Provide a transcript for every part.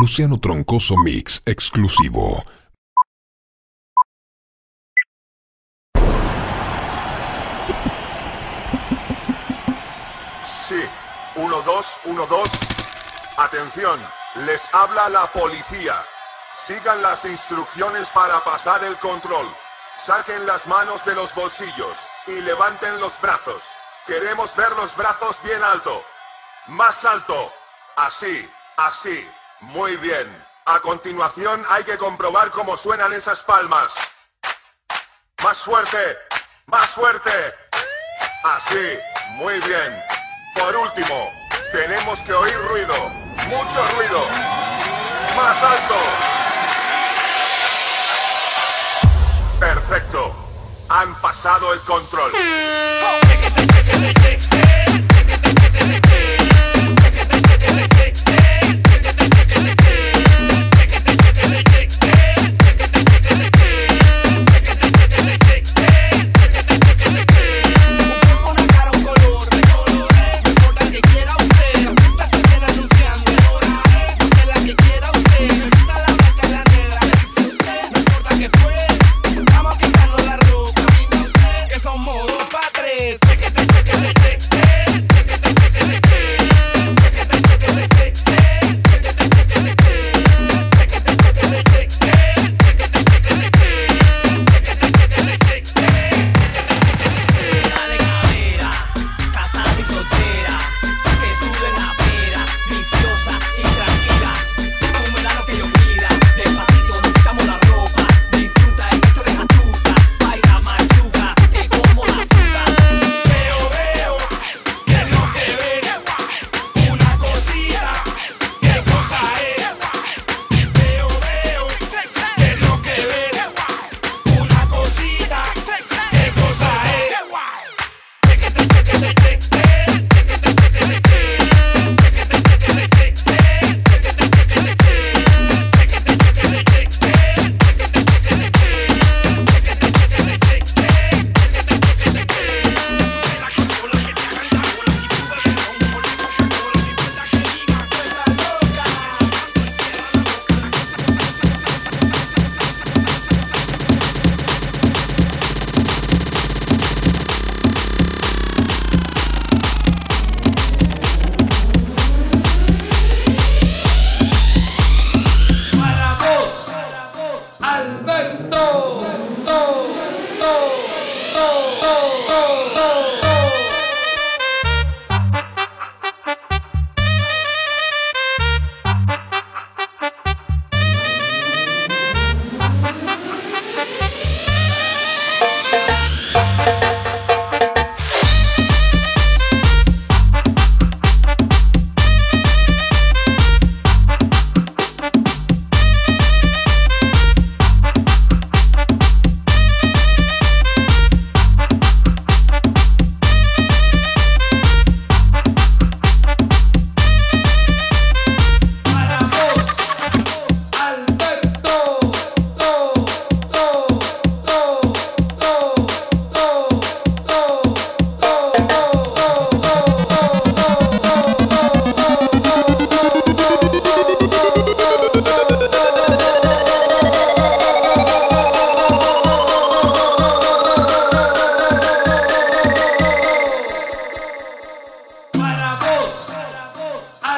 Luciano Troncoso Mix exclusivo. Sí, 1, 2, 1, 2. Atención, les habla la policía. Sigan las instrucciones para pasar el control. Saquen las manos de los bolsillos y levanten los brazos. Queremos ver los brazos bien alto. Más alto. Así, así. Muy bien. A continuación hay que comprobar cómo suenan esas palmas. Más fuerte. Más fuerte. Así. Muy bien. Por último, tenemos que oír ruido. Mucho ruido. Más alto. Perfecto. Han pasado el control.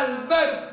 al-barr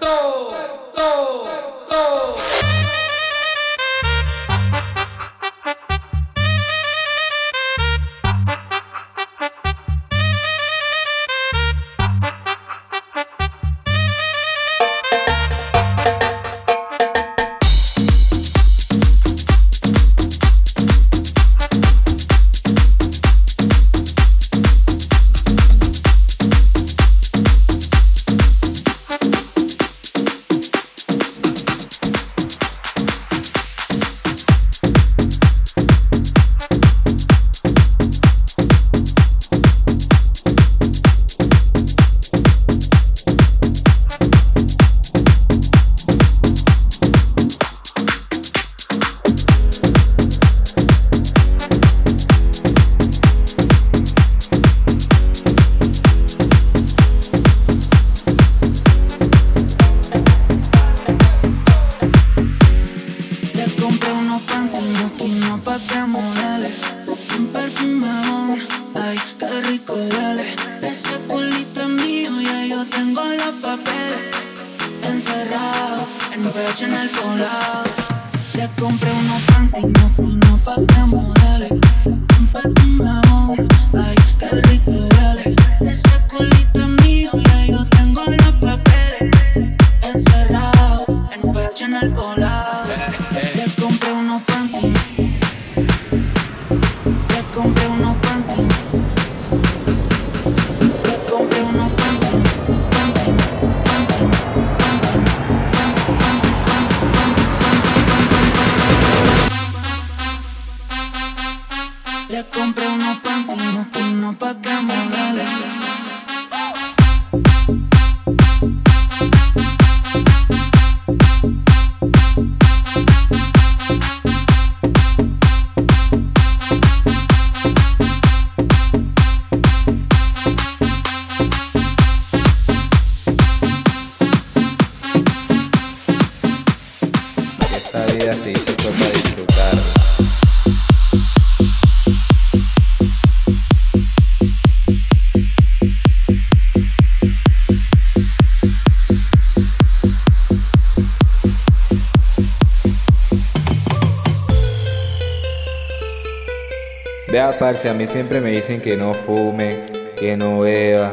parce, a mí siempre me dicen que no fume, que no beba,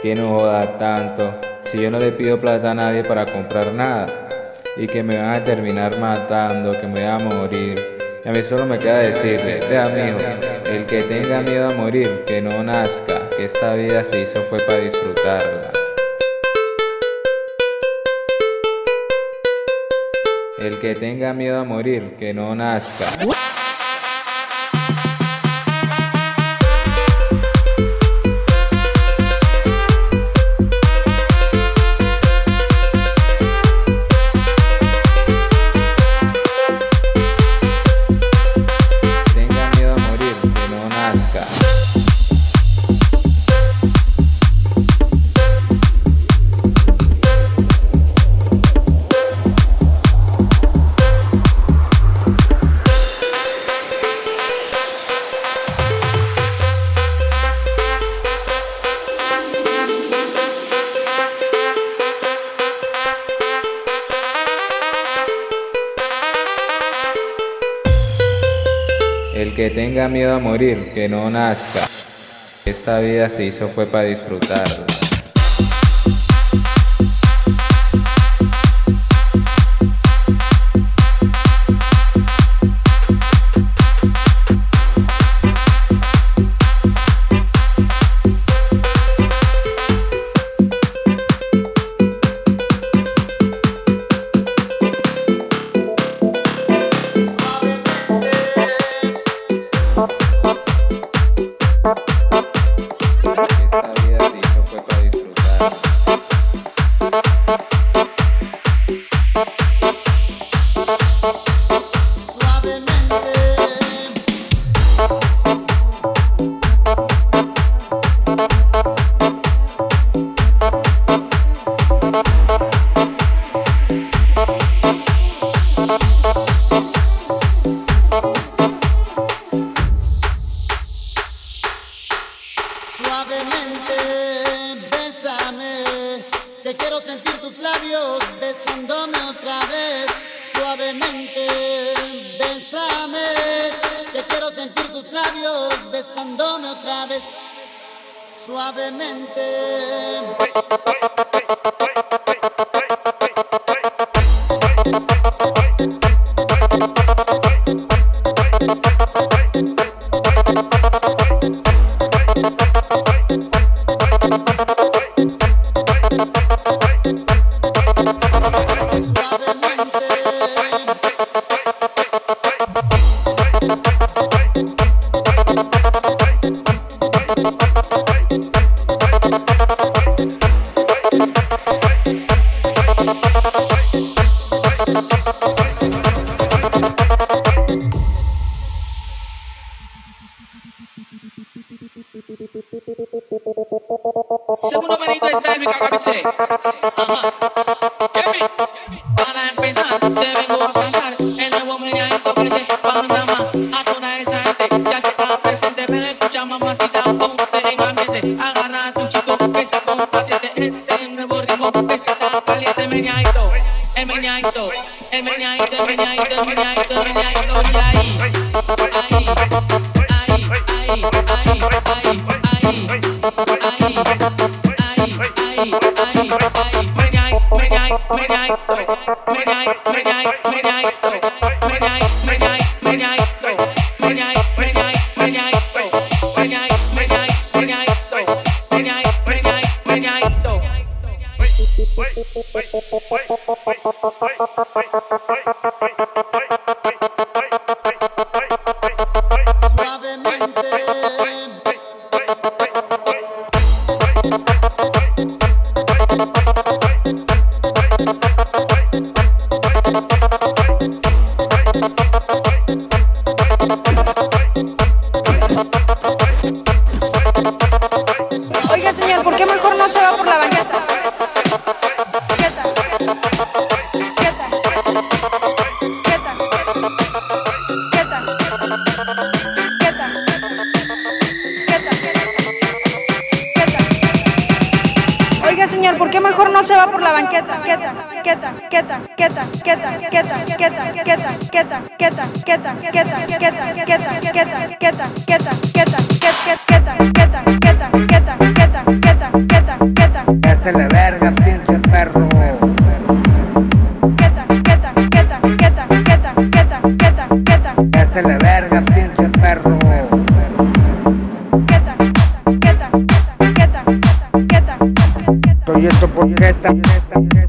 que no joda tanto. Si yo no le pido plata a nadie para comprar nada. Y que me van a terminar matando, que me voy a morir. A mí solo me queda decirle, vea amigo, el que tenga miedo a morir, que no nazca, que esta vida se hizo fue para disfrutarla. El que tenga miedo a morir, que no nazca. Miedo a morir, que no nazca. Esta vida se hizo fue para disfrutarla. Suavemente, bésame. Te quiero sentir tus labios besándome otra vez. Suavemente, bésame. Te quiero sentir tus labios besándome otra vez. Suavemente. Segundo manito está el Cagabiche. Para empezar, te vengo a contar el nuevo meneadito a toda esa gente ya que está presente. Me escucha mamacita, ponte en. Agarra tu chico que se paciente. Este es el nuevo que está caliente. El el el el el. verga, pinche perro. verga, pinche perro. Soy esto.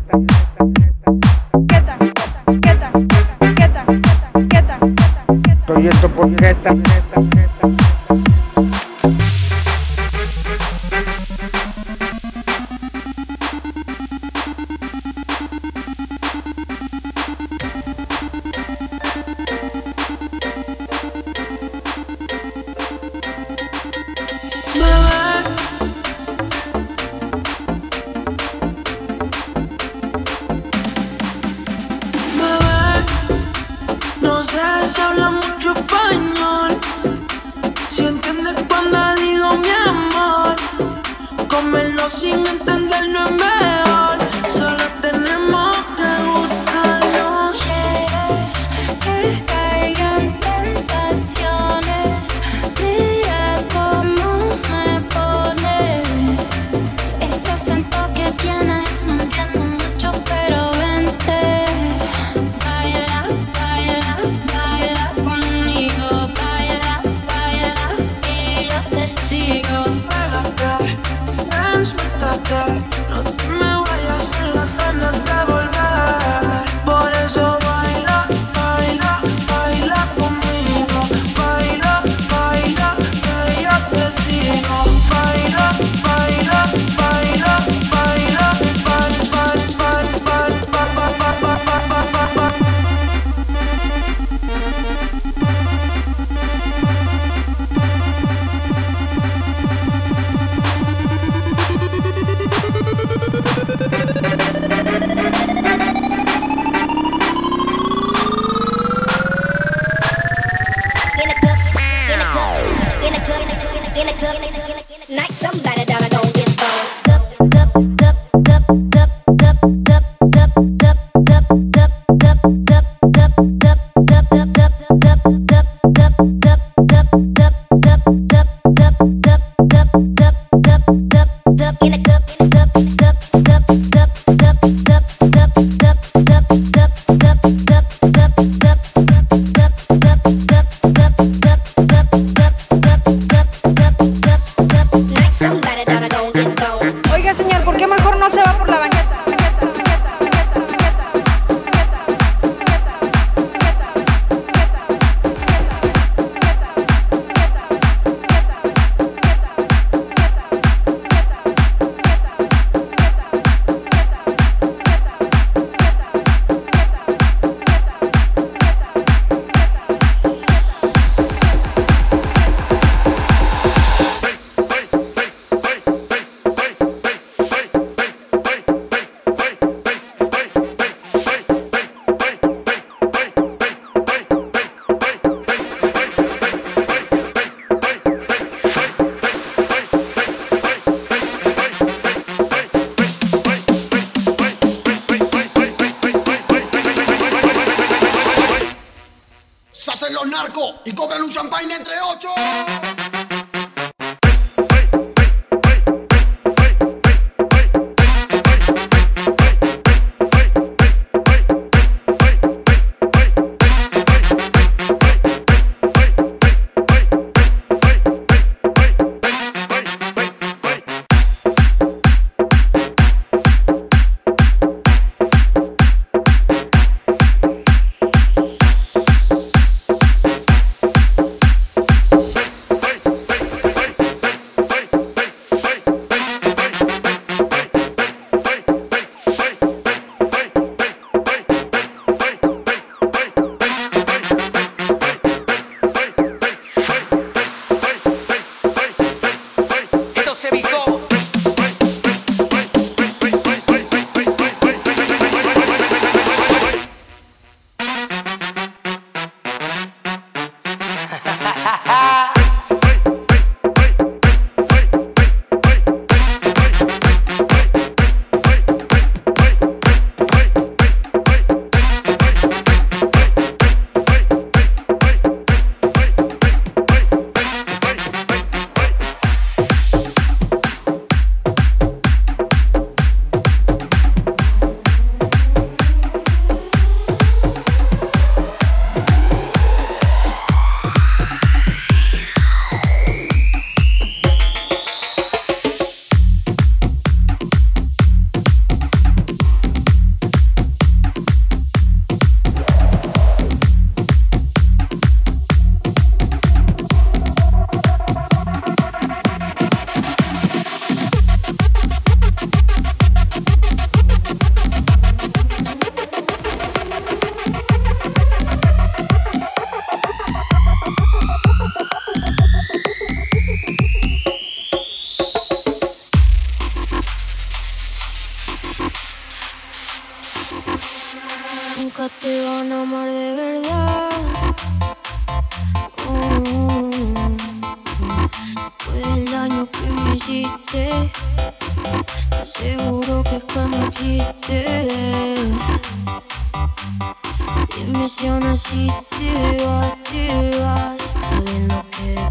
Yemmiş yanaş itti, itti, itti, itti, itti, itti, itti, itti,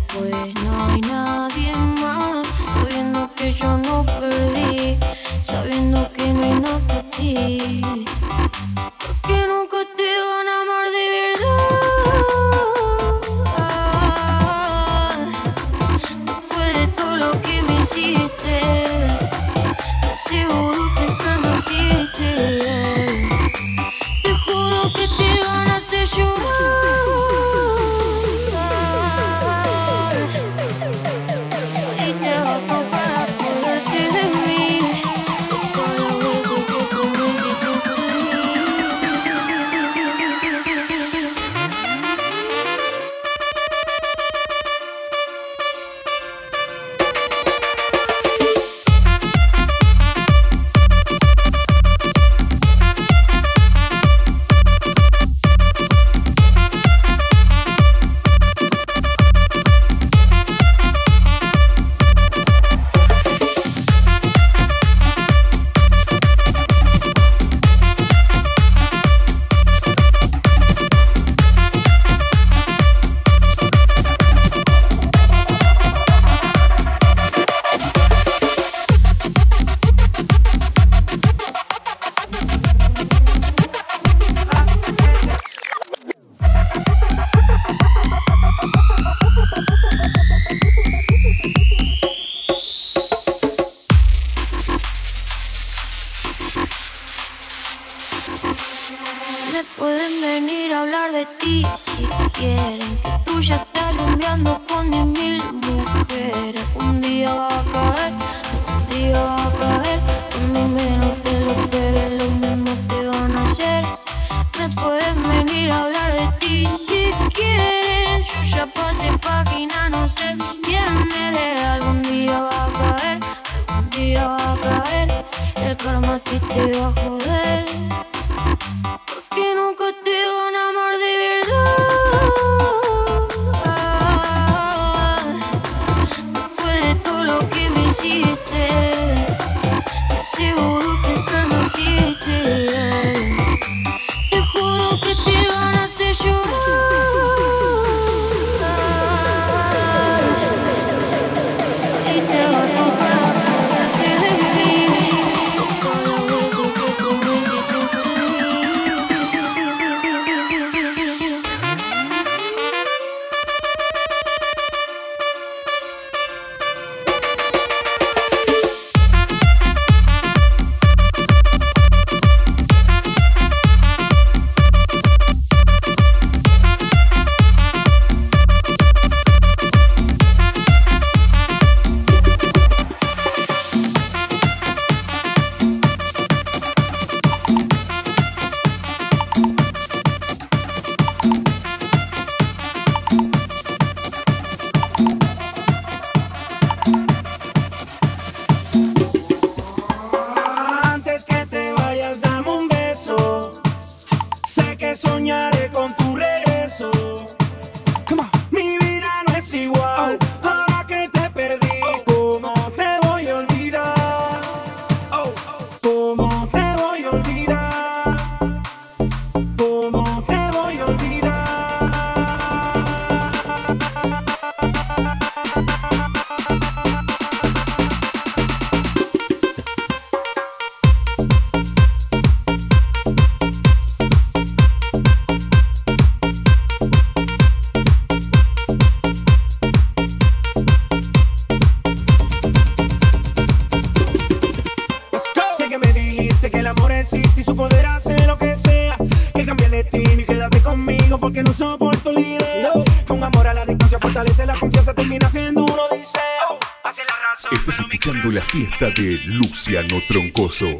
fiesta de Luciano Troncoso.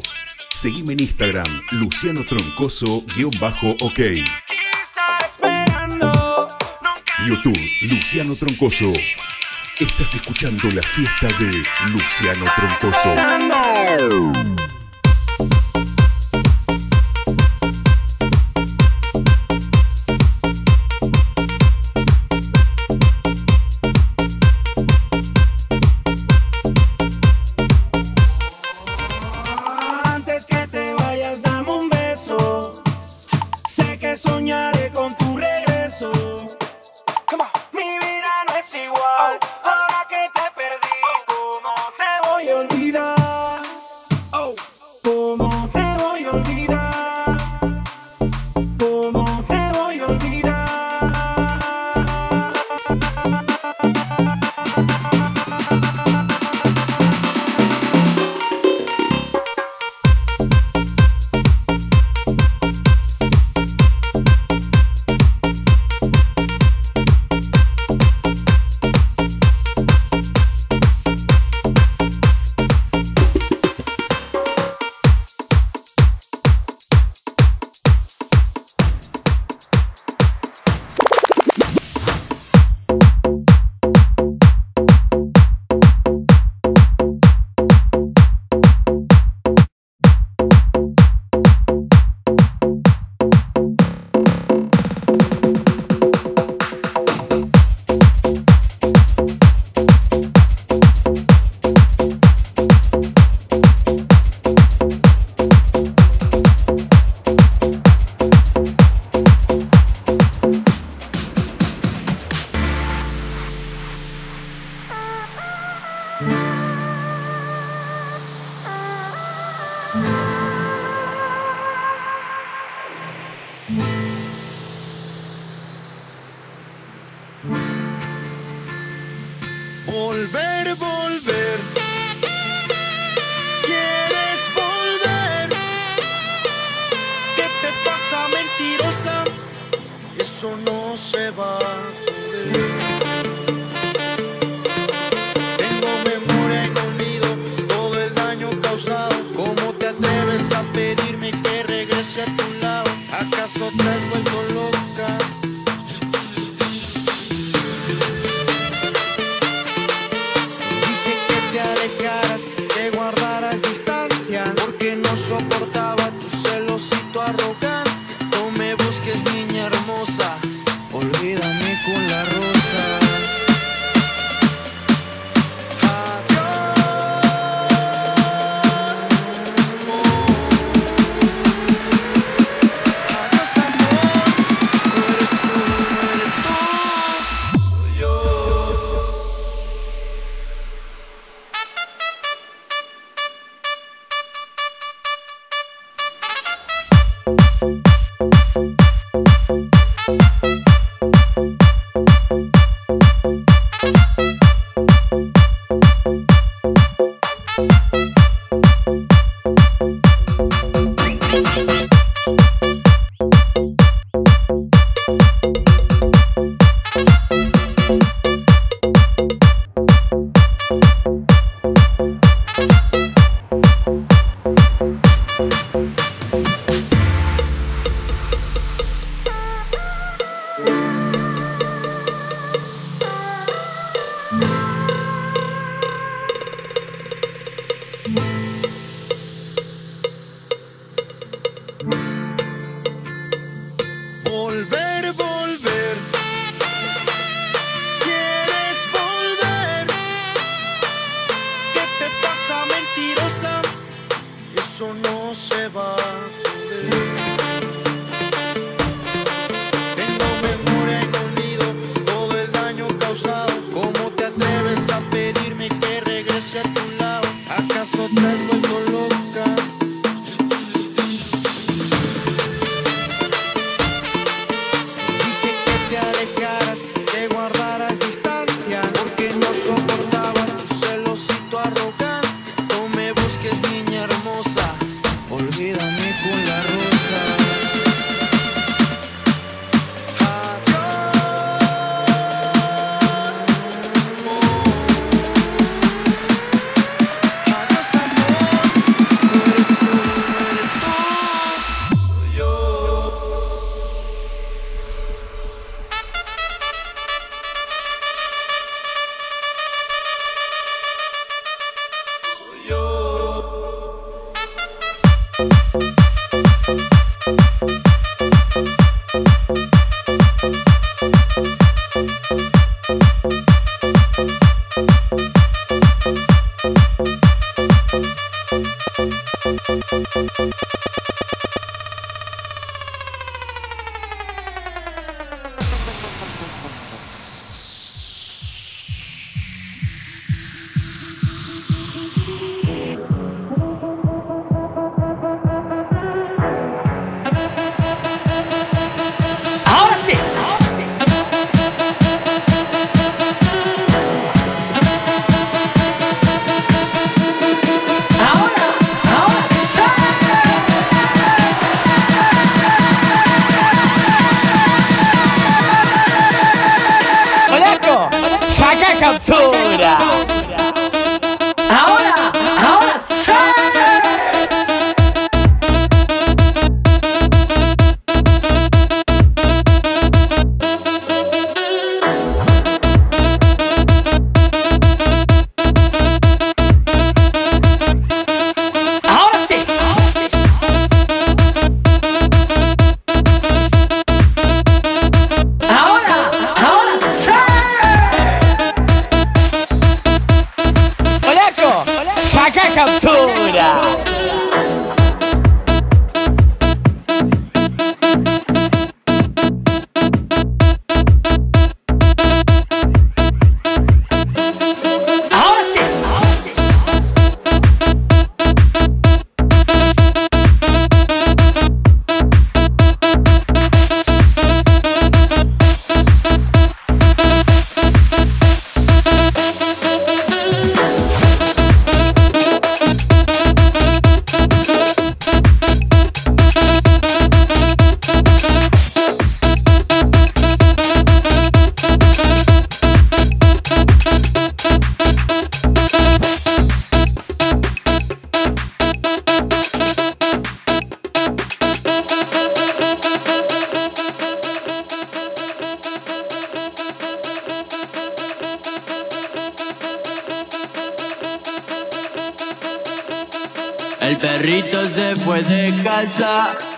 Seguime en Instagram, Luciano Troncoso-OK. -ok. YouTube, Luciano Troncoso. Estás escuchando la fiesta de Luciano Troncoso.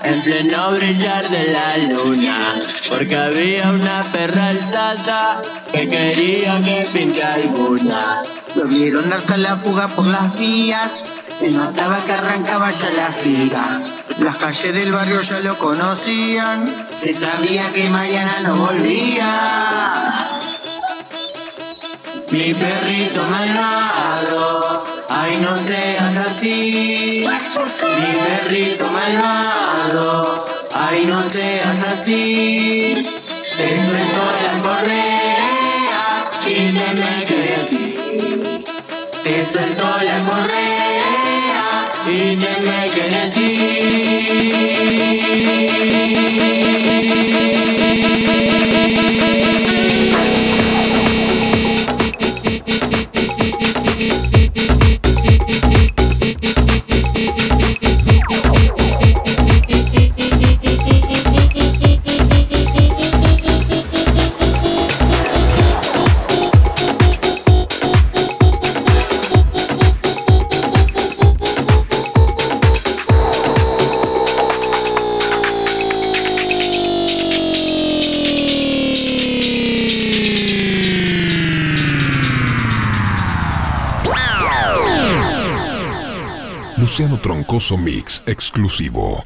En pleno brillar de la luna, porque había una perra alzada que quería que pinte alguna. Lo vieron hasta la fuga por las vías, se notaba que arrancaba ya la figa. Las calles del barrio ya lo conocían, se sabía que mañana no volvía. Mi perrito malvado, ay no seas así. Mi perrito malvado, ay no seas así. Te suelto la correa y me quedes Te suelto la correa y te me quedes Luciano exclusivo.